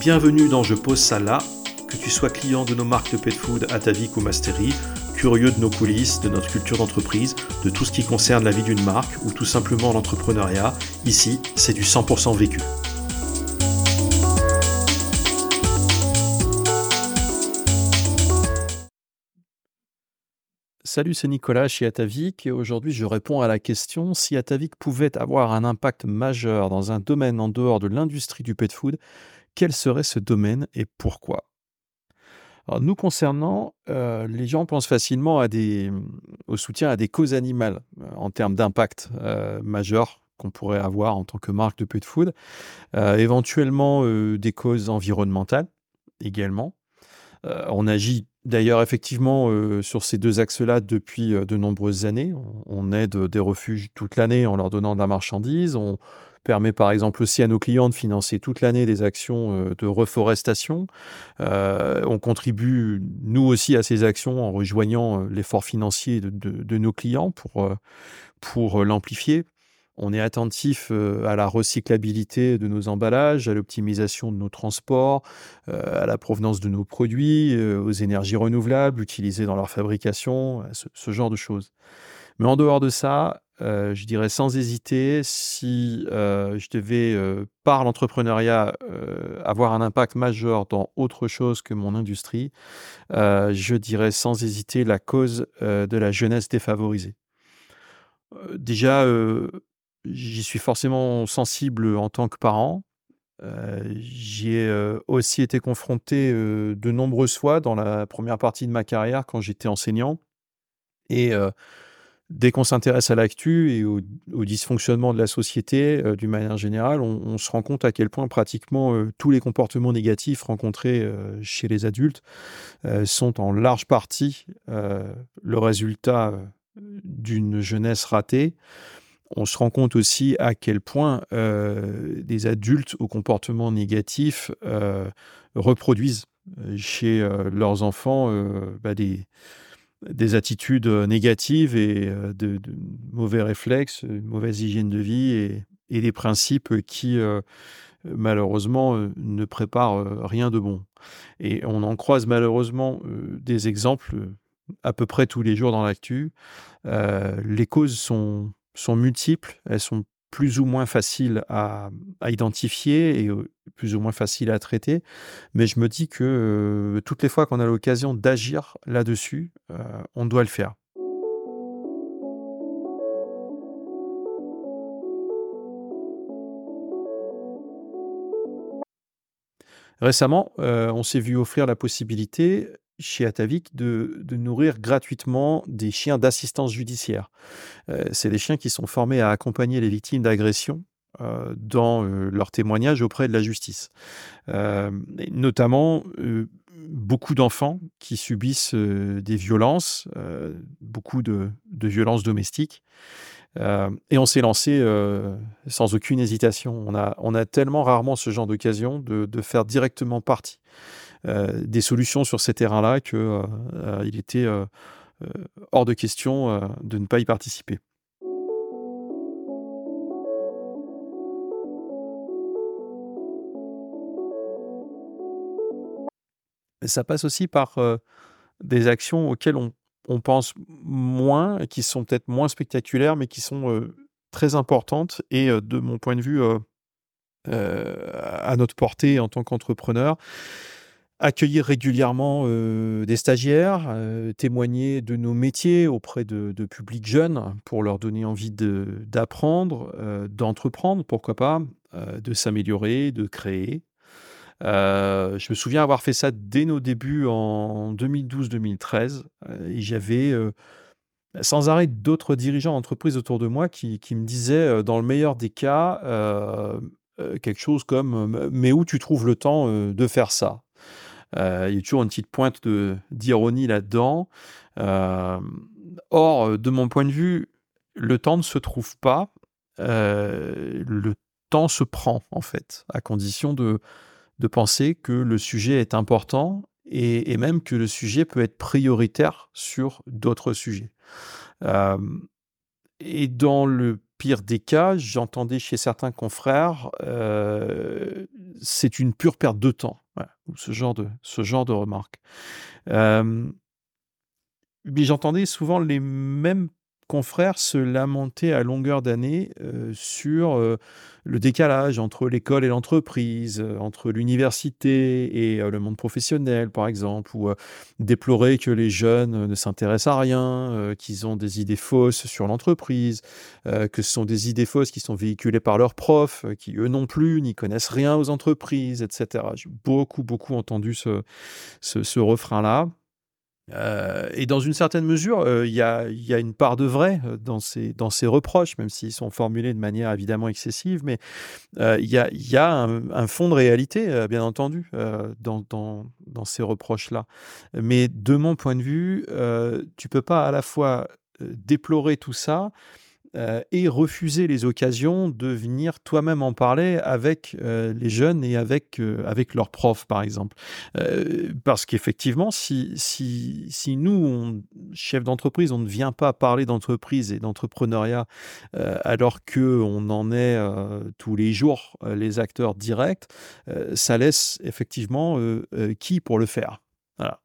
Bienvenue dans Je pose ça là, que tu sois client de nos marques de pet food Atavik ou Mastery, curieux de nos coulisses, de notre culture d'entreprise, de tout ce qui concerne la vie d'une marque ou tout simplement l'entrepreneuriat, ici c'est du 100% vécu. Salut, c'est Nicolas chez Atavik et aujourd'hui je réponds à la question si Atavik pouvait avoir un impact majeur dans un domaine en dehors de l'industrie du pet food, quel serait ce domaine et pourquoi? Nous concernant, euh, les gens pensent facilement au soutien à des causes animales euh, en termes d'impact euh, majeur qu'on pourrait avoir en tant que marque de pet food, éventuellement des causes environnementales également. on agit D'ailleurs, effectivement, sur ces deux axes-là, depuis de nombreuses années, on, aide des refuges toute l'année en leur donnant de la marchandise. Permet par exemple aussi à nos clients de financer toute l'année des actions euh, de reforestation. on contribue, nous aussi, à ces actions en rejoignant l'effort financier de, nos clients pour, l'amplifier. On est attentif euh, à la recyclabilité de nos emballages, à l'optimisation de nos transports, euh, à la provenance de nos produits, euh, aux énergies renouvelables utilisées dans leur fabrication, ce, genre de choses. Mais en dehors de ça, je dirais sans hésiter, si je devais, par l'entrepreneuriat, avoir un impact majeur dans autre chose que mon industrie, je dirais sans hésiter la cause de la jeunesse défavorisée. déjà, J'y suis forcément sensible en tant que parent. Euh, j'y ai euh, aussi été confronté euh, de nombreuses fois dans la première partie de ma carrière quand j'étais enseignant. Et dès qu'on s'intéresse à l'actu et au, dysfonctionnement de la société d'une manière générale, on, se rend compte à quel point pratiquement tous les comportements négatifs rencontrés chez les adultes sont en large partie le résultat d'une jeunesse ratée. On se rend compte aussi à quel point euh, des adultes au comportement négatif euh, reproduisent euh, chez leurs enfants bah, des, des, attitudes négatives et de, mauvais réflexes, une mauvaise hygiène de vie et, et des principes qui malheureusement ne préparent rien de bon. Et on en croise malheureusement des exemples à peu près tous les jours dans l'actu. les causes sont sont multiples, elles sont plus ou moins faciles à, identifier et plus ou moins faciles à traiter. Mais je me dis que toutes les fois qu'on a l'occasion d'agir là-dessus, on doit le faire. Récemment, on s'est vu offrir la possibilité chez Atavik de, nourrir gratuitement des chiens d'assistance judiciaire. Euh, c'est des chiens qui sont formés à accompagner les victimes d'agressions euh, dans euh, leur témoignage auprès de la justice. notamment beaucoup d'enfants qui subissent des violences, beaucoup de, violences domestiques. et on s'est lancé sans aucune hésitation. On a, tellement rarement ce genre d'occasion de, faire directement partie des solutions sur ces terrains-là qu'il euh, euh, était hors de question de ne pas y participer. ça passe aussi par des actions auxquelles on, pense moins, qui sont peut-être moins spectaculaires, mais qui sont très importantes et, de mon point de vue, à notre portée en tant qu'entrepreneur accueillir régulièrement euh, des stagiaires, euh, témoigner de nos métiers auprès de, publics jeunes pour leur donner envie d'apprendre, euh, d'entreprendre, pourquoi pas, de s'améliorer, de créer. je me souviens avoir fait ça dès nos débuts en 2012-2013 et j'avais sans arrêt d'autres dirigeants d'entreprise autour de moi qui, qui, me disaient, dans le meilleur des cas, quelque chose comme Mais où tu trouves le temps de faire ça? Euh, il y a toujours une petite pointe d'ironie là-dedans. Euh, or, de mon point de vue, le temps ne se trouve pas. Euh, le temps se prend, en fait, à condition de, de penser que le sujet est important et, même que le sujet peut être prioritaire sur d'autres sujets. et dans le pire des cas, j'entendais chez certains confrères, c'est une pure perte de temps. ce genre de, ce genre de remarques. mais j'entendais souvent les mêmes confrères se lamenter à longueur d'année euh, sur euh, le décalage entre l'école et l'entreprise, euh, entre l'université et le monde professionnel, par exemple, ou déplorer que les jeunes ne s'intéressent à rien, qu'ils ont des idées fausses sur l'entreprise, que ce sont des idées fausses qui sont véhiculées par leurs profs, qui eux non plus n'y connaissent rien aux entreprises, etc. J'ai beaucoup, beaucoup entendu ce, ce refrain-là. Euh, et dans une certaine mesure, euh, il y, a, une part de vrai euh, dans ces, reproches, même s'ils sont formulés de manière évidemment excessive, mais il y a, un, fond de réalité, bien entendu, dans, dans, ces reproches-là. Mais de mon point de vue, tu peux pas à la fois déplorer tout ça euh, et refuser les occasions de venir toi-même en parler avec euh, les jeunes et avec, euh, avec leurs profs, par exemple. parce qu'effectivement, si, si, si nous, chefs d'entreprise, on ne vient pas parler d'entreprise et d'entrepreneuriat alors qu'on en est tous les jours les acteurs directs, ça laisse effectivement qui pour le faire. Voilà.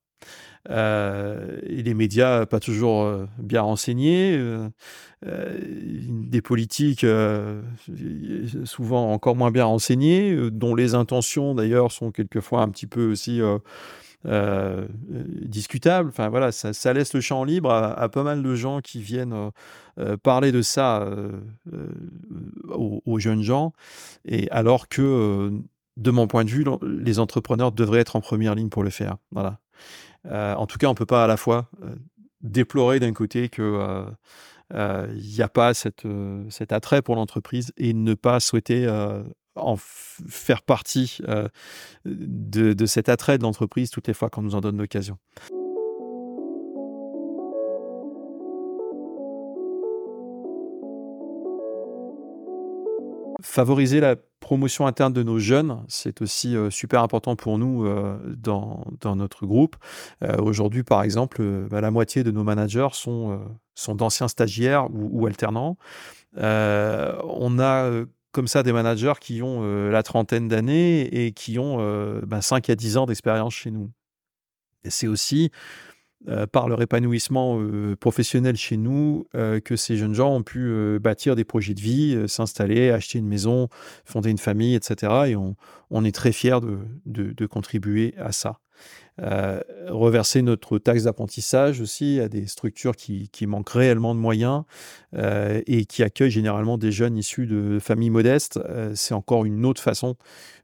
Euh, et les médias pas toujours euh, bien renseignés, euh, des politiques souvent encore moins bien renseignés, dont les intentions d'ailleurs sont quelquefois un petit peu aussi discutables. Enfin voilà, ça, laisse le champ libre à, pas mal de gens qui viennent parler de ça aux, aux, jeunes gens, et alors que de mon point de vue, les entrepreneurs devraient être en première ligne pour le faire. Voilà. Euh, en tout cas, on ne peut pas à la fois euh, déplorer d'un côté que il n'y a pas cet attrait pour l'entreprise et ne pas souhaiter en faire partie de, de, cet attrait de l'entreprise toutes les fois qu'on nous en donne l'occasion. Favoriser la promotion interne de nos jeunes, c'est aussi euh, super important pour nous euh, dans, notre groupe. Euh, aujourd'hui, par exemple, bah, la moitié de nos managers sont, sont d'anciens stagiaires ou, alternants. on a comme ça des managers qui ont la trentaine d'années et qui ont 5 bah, à 10 ans d'expérience chez nous. Et c'est aussi euh, par leur épanouissement euh, professionnel chez nous euh, que ces jeunes gens ont pu bâtir des projets de vie, s'installer, acheter une maison, fonder une famille, etc. Et on, est très fiers de, contribuer à ça. Reverser notre taxe d'apprentissage aussi à des structures qui, manquent réellement de moyens et qui accueillent généralement des jeunes issus de familles modestes, c'est encore une autre façon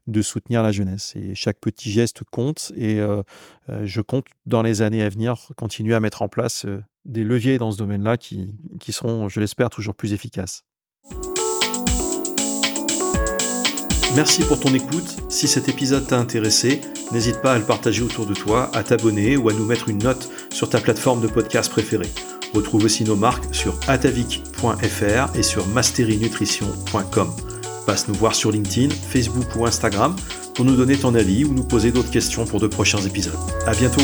de soutenir la jeunesse. Et chaque petit geste compte et euh, euh, je compte dans les années à venir continuer à mettre en place euh, des leviers dans ce domaine-là qui seront, je l'espère, toujours plus efficaces. Merci pour ton écoute. Si cet épisode t'a intéressé, n'hésite pas à le partager autour de toi, à t'abonner ou à nous mettre une note sur ta plateforme de podcast préférée. Retrouve aussi nos marques sur atavik.fr et sur masterinutrition.com. Passe nous voir sur LinkedIn, Facebook ou Instagram pour nous donner ton avis ou nous poser d'autres questions pour de prochains épisodes. À bientôt!